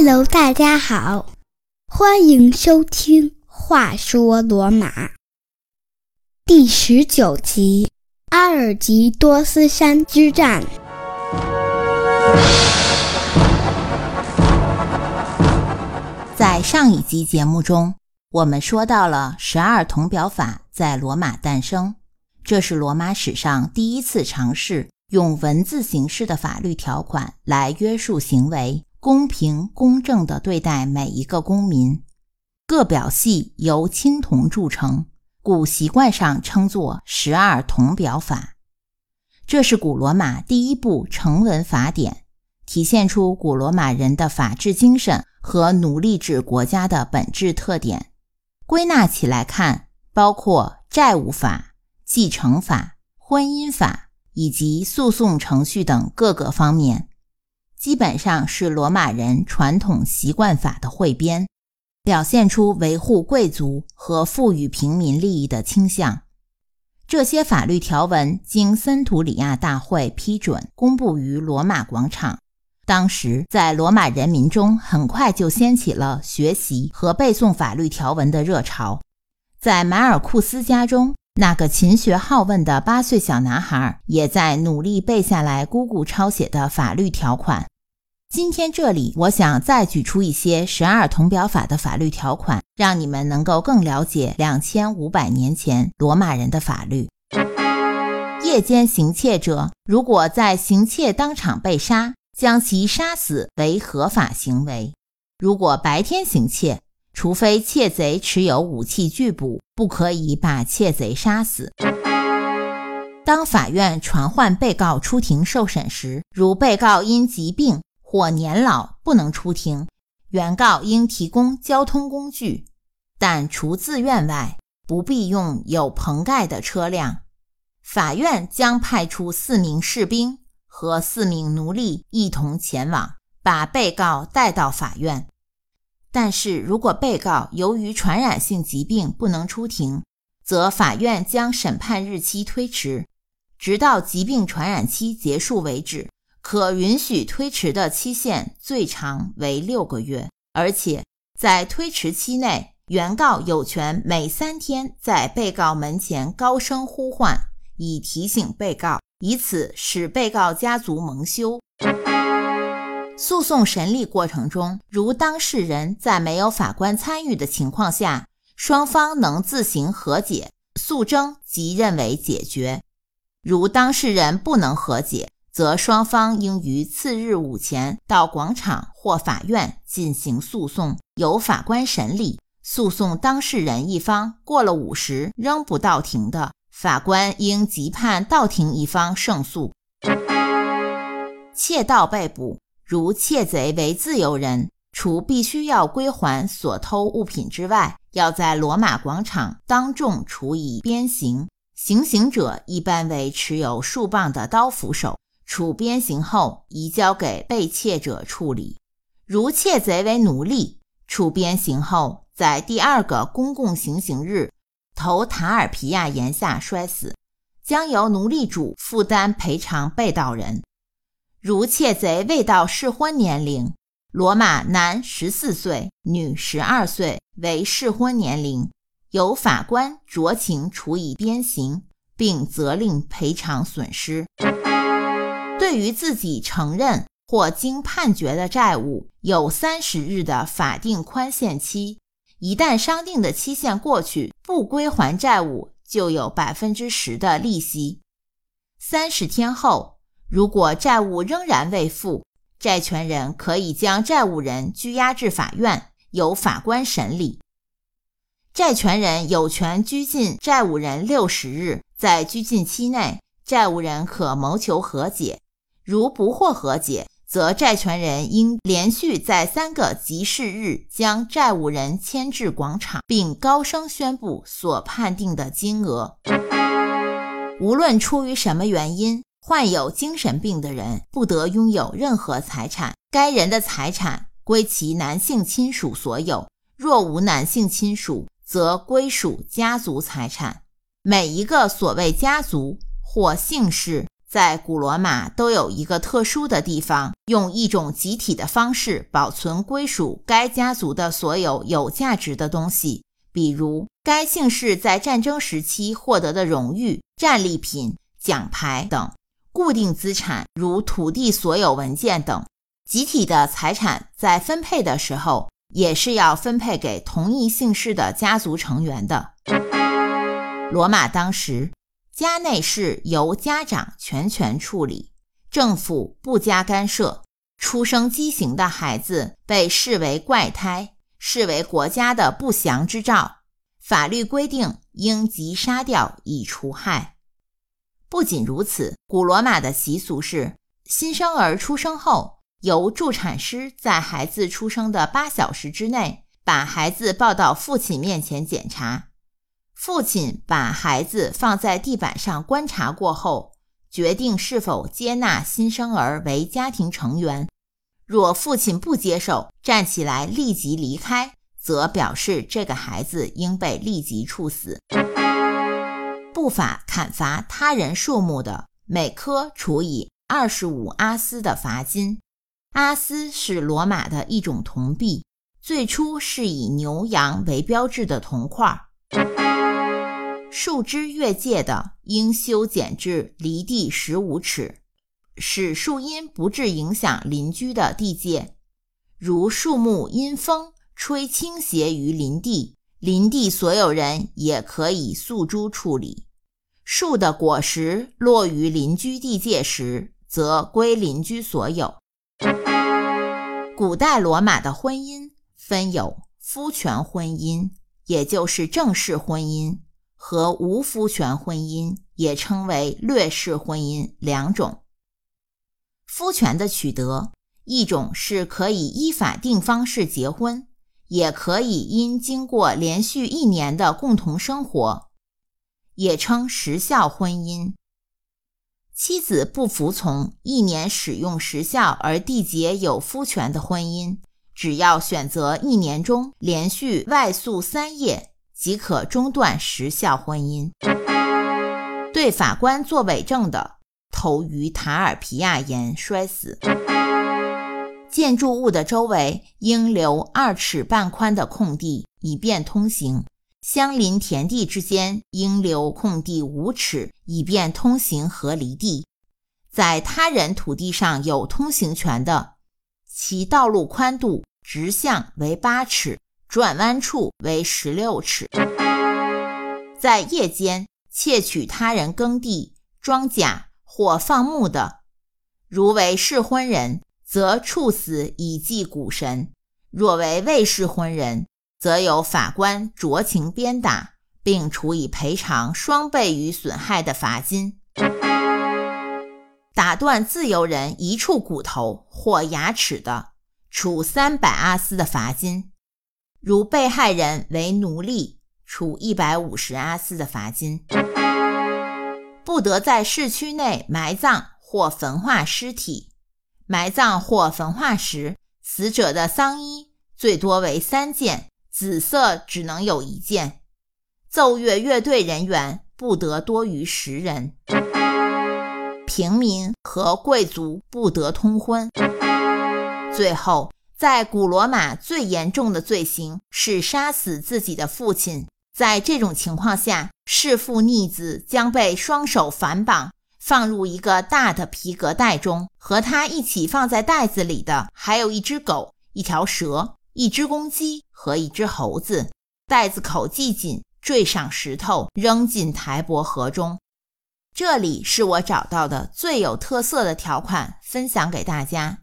Hello，大家好，欢迎收听《话说罗马》第十九集——阿尔及多斯山之战。在上一集节目中，我们说到了十二铜表法在罗马诞生，这是罗马史上第一次尝试用文字形式的法律条款来约束行为。公平公正地对待每一个公民，各表系由青铜铸成，故习惯上称作十二铜表法。这是古罗马第一部成文法典，体现出古罗马人的法治精神和奴隶制国家的本质特点。归纳起来看，包括债务法、继承法、婚姻法以及诉讼程序等各个方面。基本上是罗马人传统习惯法的汇编，表现出维护贵族和赋予平民利益的倾向。这些法律条文经森图里亚大会批准，公布于罗马广场。当时，在罗马人民中很快就掀起了学习和背诵法律条文的热潮。在马尔库斯家中，那个勤学好问的八岁小男孩也在努力背下来姑姑抄写的法律条款。今天这里，我想再举出一些十二铜表法的法律条款，让你们能够更了解两千五百年前罗马人的法律。夜间行窃者，如果在行窃当场被杀，将其杀死为合法行为；如果白天行窃，除非窃贼持有武器拒捕，不可以把窃贼杀死。当法院传唤被告出庭受审时，如被告因疾病，或年老不能出庭，原告应提供交通工具，但除自愿外，不必用有棚盖的车辆。法院将派出四名士兵和四名奴隶一同前往，把被告带到法院。但是如果被告由于传染性疾病不能出庭，则法院将审判日期推迟，直到疾病传染期结束为止。可允许推迟的期限最长为六个月，而且在推迟期内，原告有权每三天在被告门前高声呼唤，以提醒被告，以此使被告家族蒙羞。诉讼审理过程中，如当事人在没有法官参与的情况下，双方能自行和解，诉争即认为解决；如当事人不能和解，则双方应于次日午前到广场或法院进行诉讼，由法官审理。诉讼当事人一方过了午时仍不到庭的，法官应即判到庭一方胜诉。窃盗被捕，如窃贼为自由人，除必须要归还所偷物品之外，要在罗马广场当众处以鞭刑。行刑者一般为持有数棒的刀斧手。处鞭刑后，移交给被窃者处理。如窃贼为奴隶，处鞭刑后，在第二个公共行刑日，投塔尔皮亚岩下摔死，将由奴隶主负担赔偿被盗人。如窃贼未到适婚年龄，罗马男十四岁，女十二岁为适婚年龄，由法官酌情处以鞭刑，并责令赔偿损失。对于自己承认或经判决的债务，有三十日的法定宽限期。一旦商定的期限过去，不归还债务，就有百分之十的利息。三十天后，如果债务仍然未付，债权人可以将债务人拘押至法院，由法官审理。债权人有权拘禁债务人六十日，在拘禁期内，债务人可谋求和解。如不获和解，则债权人应连续在三个集市日将债务人牵至广场，并高声宣布所判定的金额。无论出于什么原因，患有精神病的人不得拥有任何财产，该人的财产归其男性亲属所有。若无男性亲属，则归属家族财产。每一个所谓家族或姓氏。在古罗马都有一个特殊的地方，用一种集体的方式保存归属该家族的所有有价值的东西，比如该姓氏在战争时期获得的荣誉、战利品、奖牌等；固定资产如土地所有文件等。集体的财产在分配的时候，也是要分配给同一姓氏的家族成员的。罗马当时。家内事由家长全权处理，政府不加干涉。出生畸形的孩子被视为怪胎，视为国家的不祥之兆。法律规定应即杀掉以除害。不仅如此，古罗马的习俗是，新生儿出生后，由助产师在孩子出生的八小时之内，把孩子抱到父亲面前检查。父亲把孩子放在地板上观察过后，决定是否接纳新生儿为家庭成员。若父亲不接受，站起来立即离开，则表示这个孩子应被立即处死。不法砍伐他人树木的，每棵处以二十五阿斯的罚金。阿斯是罗马的一种铜币，最初是以牛羊为标志的铜块。树枝越界的，应修剪至离地十五尺，使树荫不致影响邻居的地界。如树木因风吹倾斜于林地，林地所有人也可以诉诸处理。树的果实落于邻居地界时，则归邻居所有。古代罗马的婚姻分有夫权婚姻，也就是正式婚姻。和无夫权婚姻也称为劣式婚姻两种。夫权的取得，一种是可以依法定方式结婚，也可以因经过连续一年的共同生活，也称时效婚姻。妻子不服从一年使用时效而缔结有夫权的婚姻，只要选择一年中连续外宿三夜。即可中断时效婚姻。对法官作伪证的，投于塔尔皮亚岩摔死。建筑物的周围应留二尺半宽的空地，以便通行。相邻田地之间应留空地五尺，以便通行和犁地。在他人土地上有通行权的，其道路宽度直向为八尺。转弯处为十六尺。在夜间窃取他人耕地、庄稼或放牧的，如为适婚人，则处死以祭谷神；若为未适婚人，则由法官酌情鞭打，并处以赔偿双倍于损害的罚金。打断自由人一处骨头或牙齿的，处三百阿斯的罚金。如被害人为奴隶，处一百五十阿斯的罚金；不得在市区内埋葬或焚化尸体。埋葬或焚化时，死者的丧衣最多为三件，紫色只能有一件。奏乐乐队人员不得多于十人。平民和贵族不得通婚。最后。在古罗马，最严重的罪行是杀死自己的父亲。在这种情况下，弑父逆子将被双手反绑，放入一个大的皮革袋中。和他一起放在袋子里的，还有一只狗、一条蛇、一只公鸡和一只猴子。袋子口系紧，坠上石头，扔进台伯河中。这里是我找到的最有特色的条款，分享给大家。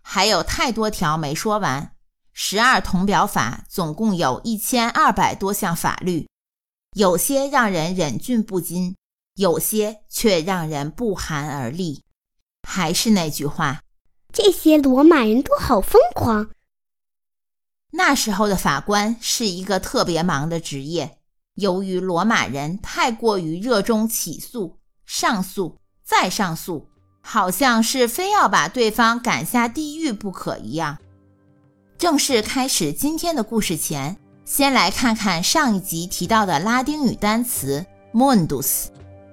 还有太多条没说完，十二铜表法总共有一千二百多项法律，有些让人忍俊不禁，有些却让人不寒而栗。还是那句话，这些罗马人都好疯狂。那时候的法官是一个特别忙的职业，由于罗马人太过于热衷起诉、上诉、再上诉。好像是非要把对方赶下地狱不可一样。正式开始今天的故事前，先来看看上一集提到的拉丁语单词 mundus。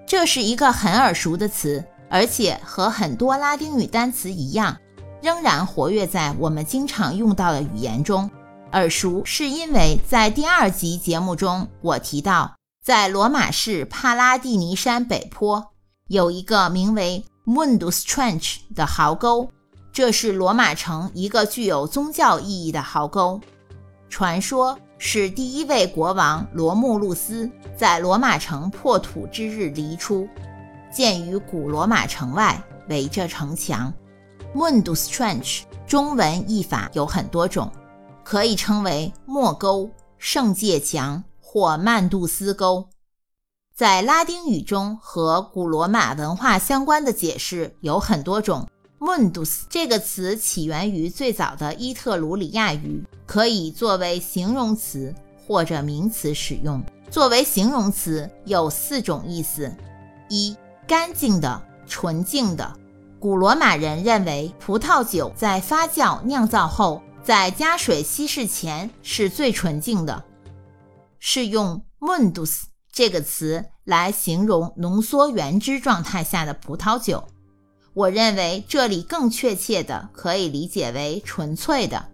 这是一个很耳熟的词，而且和很多拉丁语单词一样，仍然活跃在我们经常用到的语言中。耳熟是因为在第二集节目中，我提到在罗马市帕拉蒂尼山北坡有一个名为 Mundus Trench 的壕沟，这是罗马城一个具有宗教意义的壕沟。传说是第一位国王罗慕路斯在罗马城破土之日离出，建于古罗马城外，围着城墙。Mundus Trench 中文译法有很多种。可以称为莫沟、圣界墙或曼杜斯沟。在拉丁语中和古罗马文化相关的解释有很多种。Mundus 这个词起源于最早的伊特鲁里亚语，可以作为形容词或者名词使用。作为形容词有四种意思：一、干净的、纯净的。古罗马人认为葡萄酒在发酵酿造后。在加水稀释前是最纯净的，是用 mundus 这个词来形容浓缩原汁状态下的葡萄酒。我认为这里更确切的可以理解为纯粹的，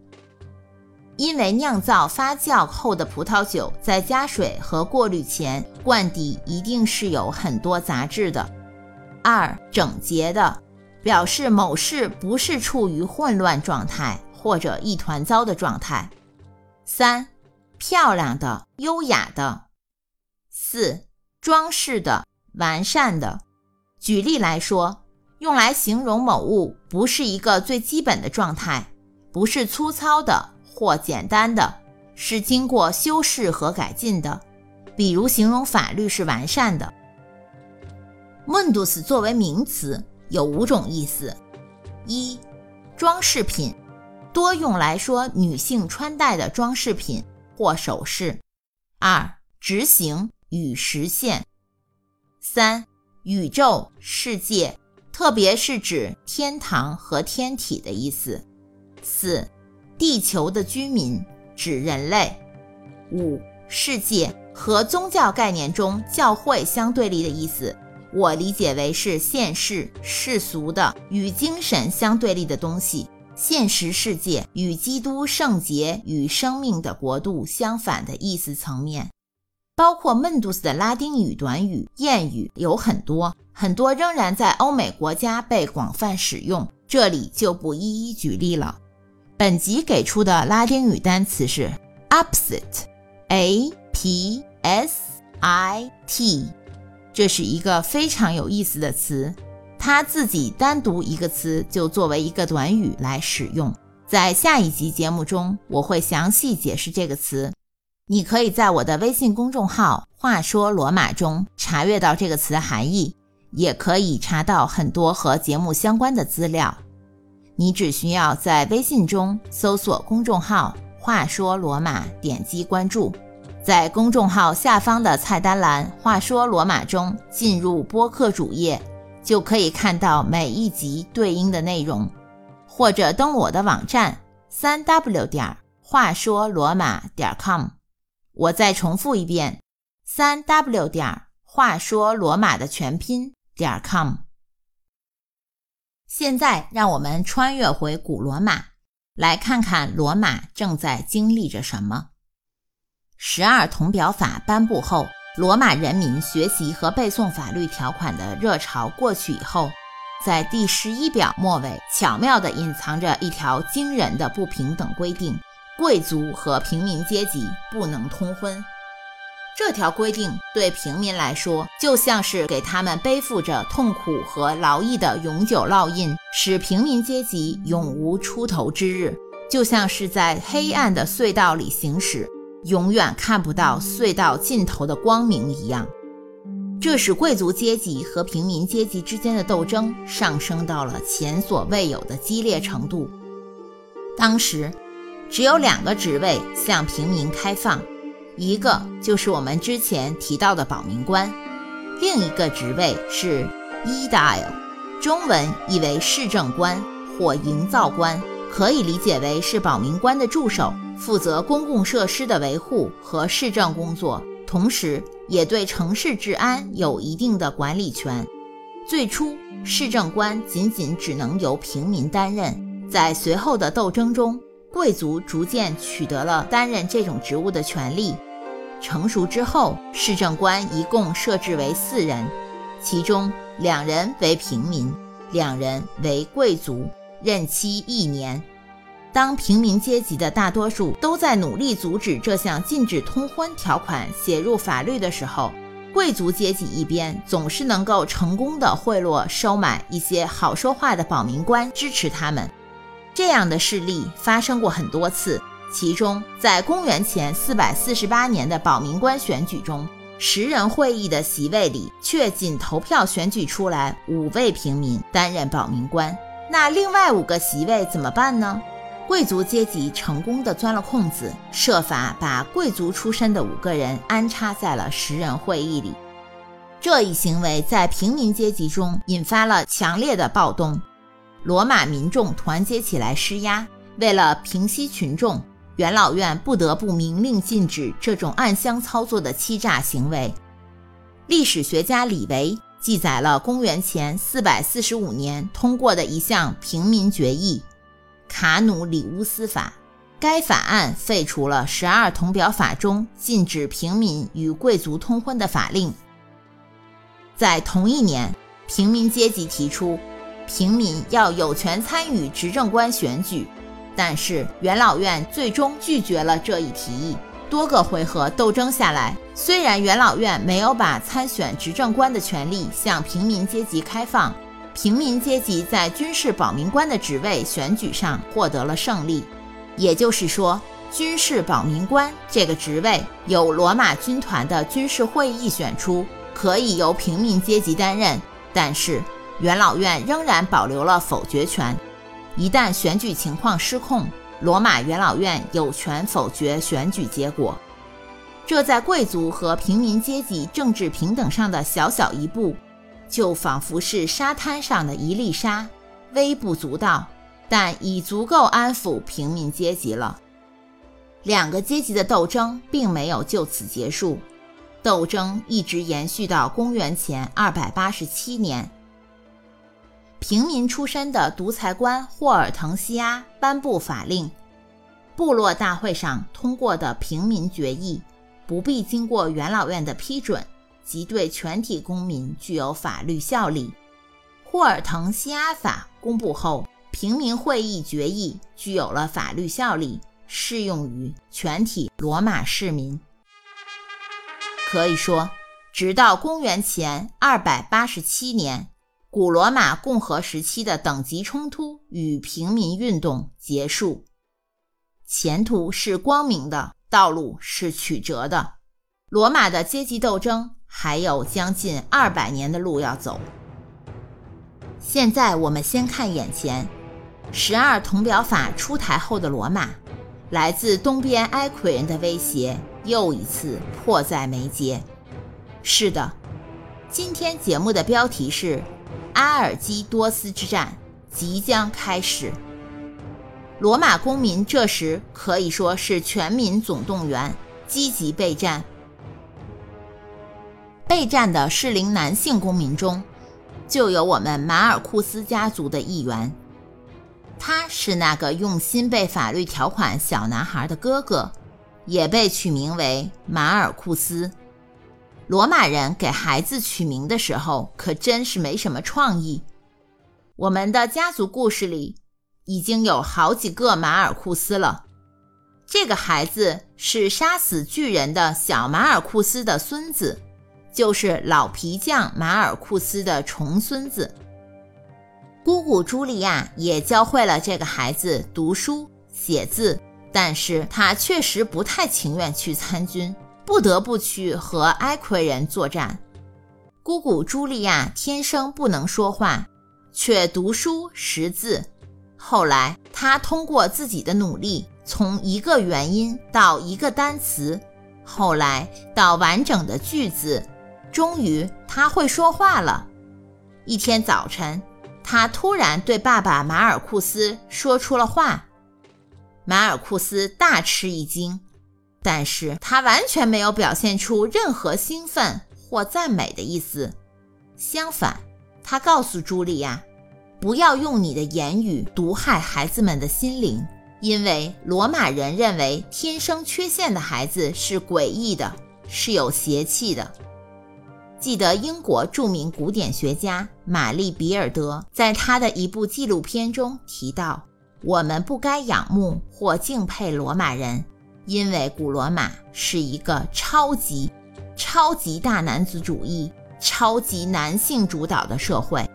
因为酿造发酵后的葡萄酒在加水和过滤前罐底一定是有很多杂质的。二整洁的，表示某事不是处于混乱状态。或者一团糟的状态。三、漂亮的、优雅的。四、装饰的、完善的。举例来说，用来形容某物不是一个最基本的状态，不是粗糙的或简单的，是经过修饰和改进的。比如，形容法律是完善的。Mundus 作为名词有五种意思：一、装饰品。多用来说女性穿戴的装饰品或首饰。二、执行与实现。三、宇宙世界，特别是指天堂和天体的意思。四、地球的居民，指人类。五、世界和宗教概念中教会相对立的意思，我理解为是现世世俗的与精神相对立的东西。现实世界与基督圣洁与生命的国度相反的意思层面，包括孟杜斯的拉丁语短语、谚语有很多，很多仍然在欧美国家被广泛使用，这里就不一一举例了。本集给出的拉丁语单词是 opposite，a p s i t，这是一个非常有意思的词。它自己单独一个词就作为一个短语来使用，在下一集节目中我会详细解释这个词。你可以在我的微信公众号“话说罗马”中查阅到这个词的含义，也可以查到很多和节目相关的资料。你只需要在微信中搜索公众号“话说罗马”，点击关注，在公众号下方的菜单栏“话说罗马”中进入播客主页。就可以看到每一集对应的内容，或者登我的网站三 w 点话说罗马点 com。我再重复一遍，三 w 点话说罗马的全拼点 com。现在让我们穿越回古罗马，来看看罗马正在经历着什么。十二铜表法颁布后。罗马人民学习和背诵法律条款的热潮过去以后，在第十一表末尾巧妙地隐藏着一条惊人的不平等规定：贵族和平民阶级不能通婚。这条规定对平民来说，就像是给他们背负着痛苦和劳役的永久烙印，使平民阶级永无出头之日，就像是在黑暗的隧道里行驶。永远看不到隧道尽头的光明一样，这使贵族阶级和平民阶级之间的斗争上升到了前所未有的激烈程度。当时，只有两个职位向平民开放，一个就是我们之前提到的保民官，另一个职位是 aedile，中文译为市政官或营造官，可以理解为是保民官的助手。负责公共设施的维护和市政工作，同时也对城市治安有一定的管理权。最初市政官仅仅只能由平民担任，在随后的斗争中，贵族逐渐取得了担任这种职务的权利。成熟之后，市政官一共设置为四人，其中两人为平民，两人为贵族，任期一年。当平民阶级的大多数都在努力阻止这项禁止通婚条款写入法律的时候，贵族阶级一边总是能够成功的贿赂、收买一些好说话的保民官支持他们。这样的事例发生过很多次。其中，在公元前448年的保民官选举中，十人会议的席位里却仅投票选举出来五位平民担任保民官。那另外五个席位怎么办呢？贵族阶级成功的钻了空子，设法把贵族出身的五个人安插在了十人会议里。这一行为在平民阶级中引发了强烈的暴动，罗马民众团结起来施压。为了平息群众，元老院不得不明令禁止这种暗箱操作的欺诈行为。历史学家李维记载了公元前445年通过的一项平民决议。卡努里乌斯法，该法案废除了十二铜表法中禁止平民与贵族通婚的法令。在同一年，平民阶级提出，平民要有权参与执政官选举，但是元老院最终拒绝了这一提议。多个回合斗争下来，虽然元老院没有把参选执政官的权利向平民阶级开放。平民阶级在军事保民官的职位选举上获得了胜利，也就是说，军事保民官这个职位由罗马军团的军事会议选出，可以由平民阶级担任。但是元老院仍然保留了否决权，一旦选举情况失控，罗马元老院有权否决选举结果。这在贵族和平民阶级政治平等上的小小一步。就仿佛是沙滩上的一粒沙，微不足道，但已足够安抚平民阶级了。两个阶级的斗争并没有就此结束，斗争一直延续到公元前287年。平民出身的独裁官霍尔滕西阿颁布法令，部落大会上通过的平民决议，不必经过元老院的批准。即对全体公民具有法律效力。霍尔滕西阿法公布后，平民会议决议具有了法律效力，适用于全体罗马市民。可以说，直到公元前287年，古罗马共和时期的等级冲突与平民运动结束，前途是光明的，道路是曲折的。罗马的阶级斗争。还有将近二百年的路要走。现在我们先看眼前，十二铜表法出台后的罗马，来自东边埃奎人的威胁又一次迫在眉睫。是的，今天节目的标题是阿尔基多斯之战即将开始。罗马公民这时可以说是全民总动员，积极备战。备战的适龄男性公民中，就有我们马尔库斯家族的一员。他是那个用心背法律条款小男孩的哥哥，也被取名为马尔库斯。罗马人给孩子取名的时候可真是没什么创意。我们的家族故事里已经有好几个马尔库斯了。这个孩子是杀死巨人的小马尔库斯的孙子。就是老皮匠马尔库斯的重孙子，姑姑茱莉亚也教会了这个孩子读书写字，但是他确实不太情愿去参军，不得不去和埃奎人作战。姑姑茱莉亚天生不能说话，却读书识字。后来，他通过自己的努力，从一个元音到一个单词，后来到完整的句子。终于，他会说话了。一天早晨，他突然对爸爸马尔库斯说出了话。马尔库斯大吃一惊，但是他完全没有表现出任何兴奋或赞美的意思。相反，他告诉茱莉亚，不要用你的言语毒害孩子们的心灵，因为罗马人认为天生缺陷的孩子是诡异的，是有邪气的。记得英国著名古典学家玛丽·比尔德在他的一部纪录片中提到：“我们不该仰慕或敬佩罗马人，因为古罗马是一个超级、超级大男子主义。”超级男性主导的社会，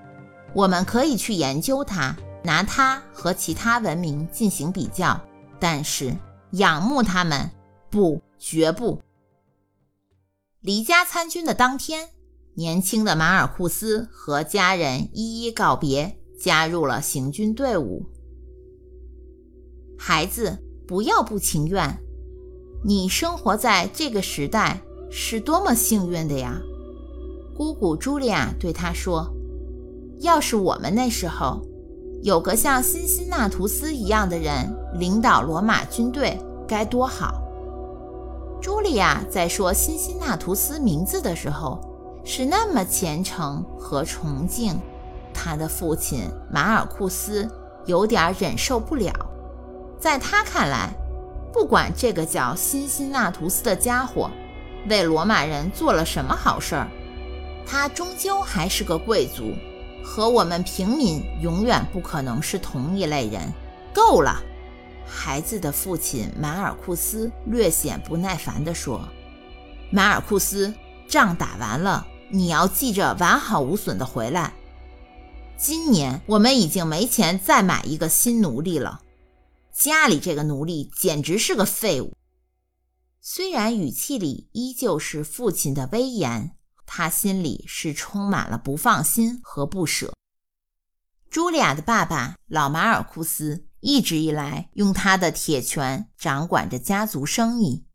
我们可以去研究它，拿它和其他文明进行比较，但是仰慕他们，不，绝不。离家参军的当天，年轻的马尔库斯和家人一一告别，加入了行军队伍。孩子，不要不情愿，你生活在这个时代是多么幸运的呀！姑姑茱莉亚对他说：“要是我们那时候有个像辛辛那图斯一样的人领导罗马军队，该多好！”茱莉亚在说辛辛那图斯名字的时候是那么虔诚和崇敬，他的父亲马尔库斯有点忍受不了。在他看来，不管这个叫辛辛那图斯的家伙为罗马人做了什么好事儿。他终究还是个贵族，和我们平民永远不可能是同一类人。够了！孩子的父亲马尔库斯略显不耐烦地说：“马尔库斯，仗打完了，你要记着完好无损地回来。今年我们已经没钱再买一个新奴隶了，家里这个奴隶简直是个废物。”虽然语气里依旧是父亲的威严。他心里是充满了不放心和不舍。茱莉亚的爸爸老马尔库斯一直以来用他的铁拳掌管着家族生意，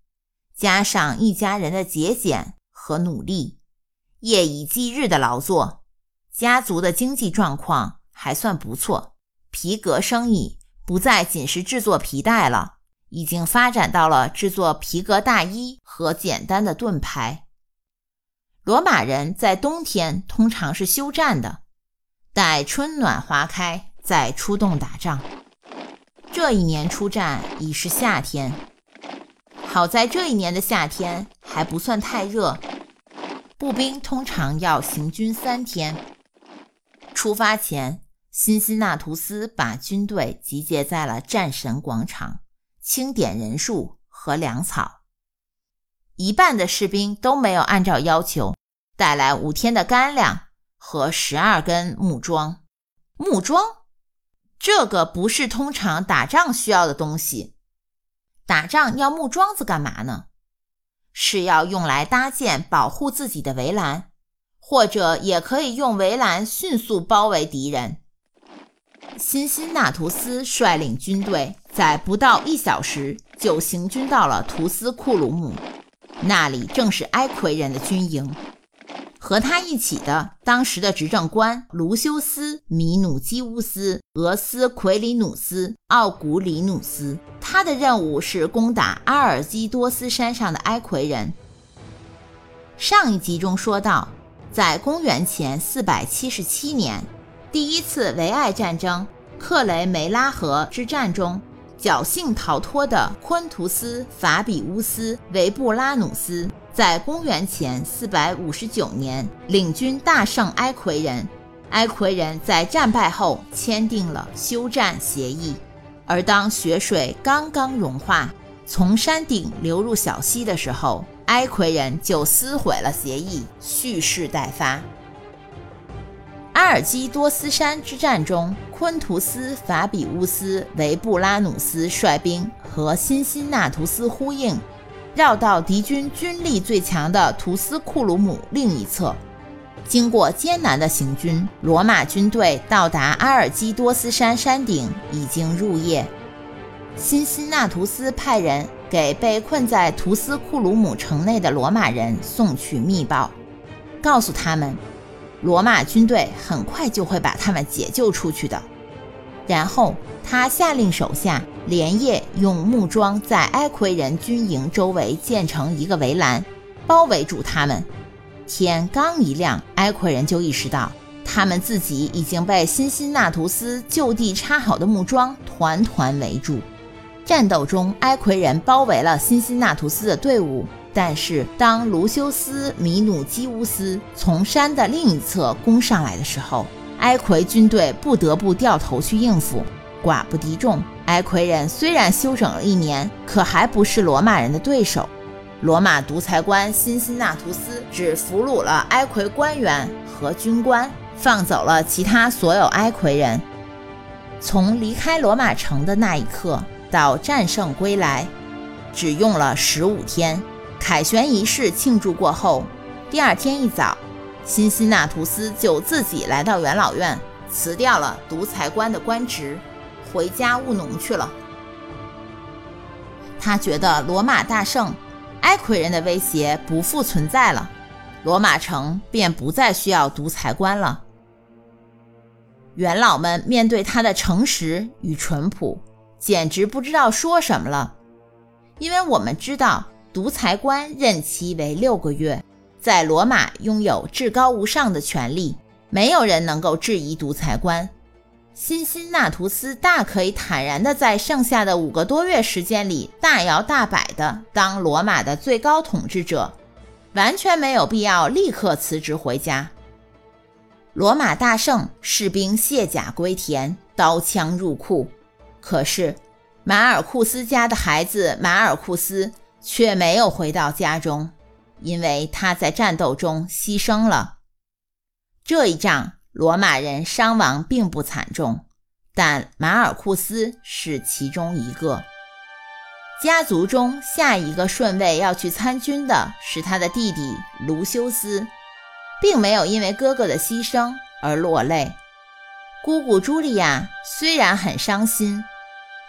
加上一家人的节俭和努力，夜以继日的劳作，家族的经济状况还算不错。皮革生意不再仅是制作皮带了，已经发展到了制作皮革大衣和简单的盾牌。罗马人在冬天通常是休战的，待春暖花开再出动打仗。这一年出战已是夏天，好在这一年的夏天还不算太热。步兵通常要行军三天。出发前，辛辛那图斯把军队集结在了战神广场，清点人数和粮草。一半的士兵都没有按照要求。带来五天的干粮和十二根木桩。木桩，这个不是通常打仗需要的东西。打仗要木桩子干嘛呢？是要用来搭建保护自己的围栏，或者也可以用围栏迅速包围敌人。辛辛那图斯率领军队在不到一小时就行军到了图斯库鲁姆，那里正是埃奎人的军营。和他一起的当时的执政官卢修斯·米努基乌斯·俄斯奎里努斯·奥古里努斯，他的任务是攻打阿尔基多斯山上的埃奎人。上一集中说到，在公元前477年，第一次维埃战争克雷梅拉河之战中。侥幸逃脱的昆图斯·法比乌斯·维布拉努斯，在公元前459年领军大胜埃奎人。埃奎人在战败后签订了休战协议，而当雪水刚刚融化，从山顶流入小溪的时候，埃奎人就撕毁了协议，蓄势待发。阿尔基多斯山之战中，昆图斯·法比乌斯·维布拉努斯率兵和辛辛那图斯呼应，绕到敌军军力最强的图斯库鲁姆另一侧。经过艰难的行军，罗马军队到达阿尔基多斯山山顶已经入夜。辛辛那图斯派人给被困在图斯库鲁姆城内的罗马人送去密报，告诉他们。罗马军队很快就会把他们解救出去的。然后他下令手下连夜用木桩在埃奎人军营周围建成一个围栏，包围住他们。天刚一亮，埃奎人就意识到他们自己已经被辛辛那图斯就地插好的木桩团团围住。战斗中，埃奎人包围了辛辛那图斯的队伍，但是当卢修斯·米努基乌斯从山的另一侧攻上来的时候，埃奎军队不得不掉头去应付，寡不敌众。埃奎人虽然休整了一年，可还不是罗马人的对手。罗马独裁官辛辛那图斯只俘虏了埃奎官员和军官，放走了其他所有埃奎人。从离开罗马城的那一刻。到战胜归来，只用了十五天。凯旋仪式庆祝过后，第二天一早，辛辛那图斯就自己来到元老院，辞掉了独裁官的官职，回家务农去了。他觉得罗马大胜，埃奎人的威胁不复存在了，罗马城便不再需要独裁官了。元老们面对他的诚实与淳朴。简直不知道说什么了，因为我们知道独裁官任期为六个月，在罗马拥有至高无上的权力，没有人能够质疑独裁官。辛辛那图斯大可以坦然地在剩下的五个多月时间里大摇大摆地当罗马的最高统治者，完全没有必要立刻辞职回家。罗马大胜，士兵卸甲归田，刀枪入库。可是，马尔库斯家的孩子马尔库斯却没有回到家中，因为他在战斗中牺牲了。这一仗，罗马人伤亡并不惨重，但马尔库斯是其中一个。家族中下一个顺位要去参军的是他的弟弟卢修斯，并没有因为哥哥的牺牲而落泪。姑姑茱莉亚虽然很伤心，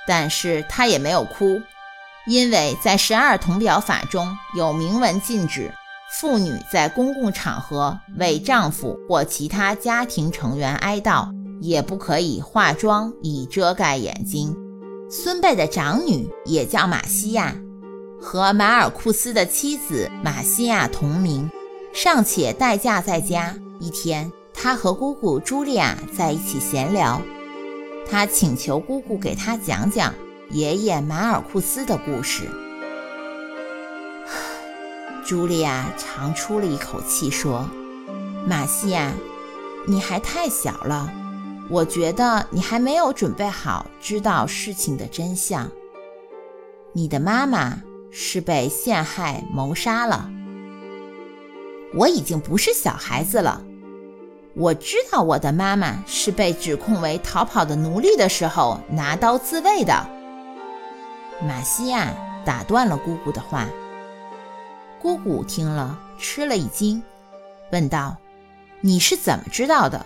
但是她也没有哭，因为在十二铜表法中有明文禁止妇女在公共场合为丈夫或其他家庭成员哀悼，也不可以化妆以遮盖眼睛。孙辈的长女也叫马西亚，和马尔库斯的妻子马西亚同名，尚且待嫁在家。一天。他和姑姑茱莉亚在一起闲聊，他请求姑姑给他讲讲爷爷马尔库斯的故事。茱莉亚长出了一口气说：“马西亚，你还太小了，我觉得你还没有准备好知道事情的真相。你的妈妈是被陷害谋杀了。我已经不是小孩子了。”我知道我的妈妈是被指控为逃跑的奴隶的时候拿刀自卫的。马西亚打断了姑姑的话。姑姑听了吃了一惊，问道：“你是怎么知道的？”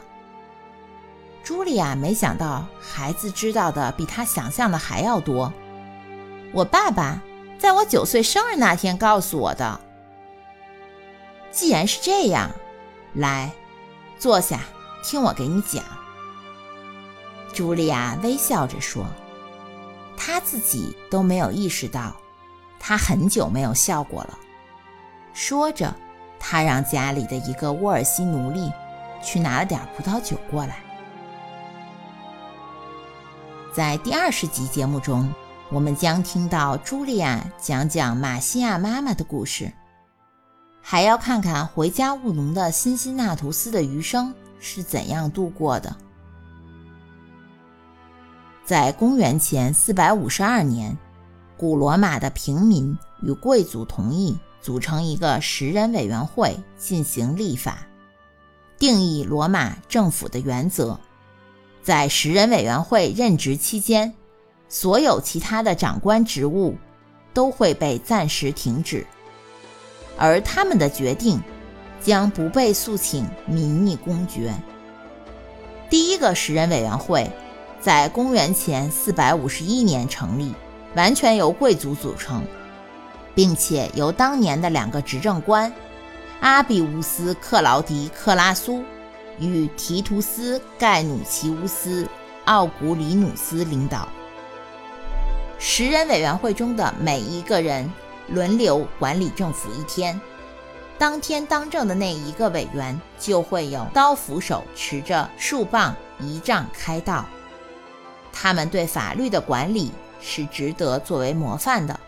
茱莉亚没想到孩子知道的比她想象的还要多。我爸爸在我九岁生日那天告诉我的。既然是这样，来。坐下，听我给你讲。茱莉亚微笑着说：“她自己都没有意识到，她很久没有笑过了。”说着，他让家里的一个沃尔西奴隶去拿了点葡萄酒过来。在第二十集节目中，我们将听到茱莉亚讲讲马西亚妈妈的故事。还要看看回家务农的辛辛那图斯的余生是怎样度过的。在公元前四百五十二年，古罗马的平民与贵族同意组成一个十人委员会进行立法，定义罗马政府的原则。在十人委员会任职期间，所有其他的长官职务都会被暂时停止。而他们的决定将不被诉请民意公决。第一个十人委员会在公元前451年成立，完全由贵族组成，并且由当年的两个执政官阿比乌斯·克劳迪·克拉苏与提图斯·盖努奇乌斯·奥古里努斯领导。十人委员会中的每一个人。轮流管理政府一天，当天当政的那一个委员就会有刀斧手持着树棒仪仗开道。他们对法律的管理是值得作为模范的，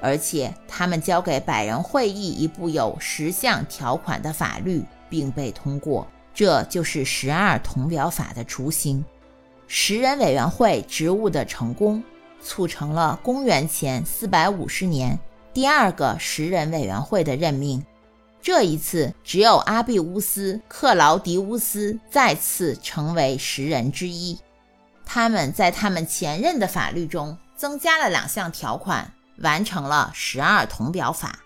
而且他们交给百人会议一部有十项条款的法律并被通过，这就是十二铜表法的雏形。十人委员会职务的成功，促成了公元前四百五十年第二个十人委员会的任命。这一次，只有阿庇乌斯·克劳迪乌斯再次成为十人之一。他们在他们前任的法律中增加了两项条款，完成了十二铜表法。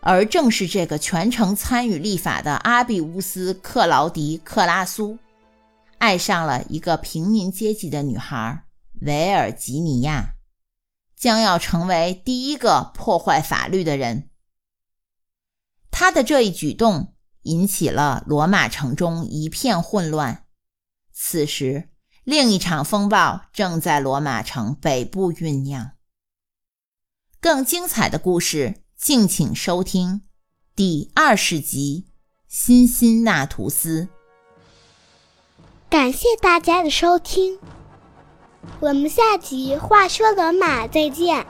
而正是这个全程参与立法的阿比乌斯·克劳迪·克拉苏，爱上了一个平民阶级的女孩维尔吉尼亚，将要成为第一个破坏法律的人。他的这一举动引起了罗马城中一片混乱。此时。另一场风暴正在罗马城北部酝酿。更精彩的故事，敬请收听第二十集《辛辛那图斯》。感谢大家的收听，我们下集《话说罗马》再见。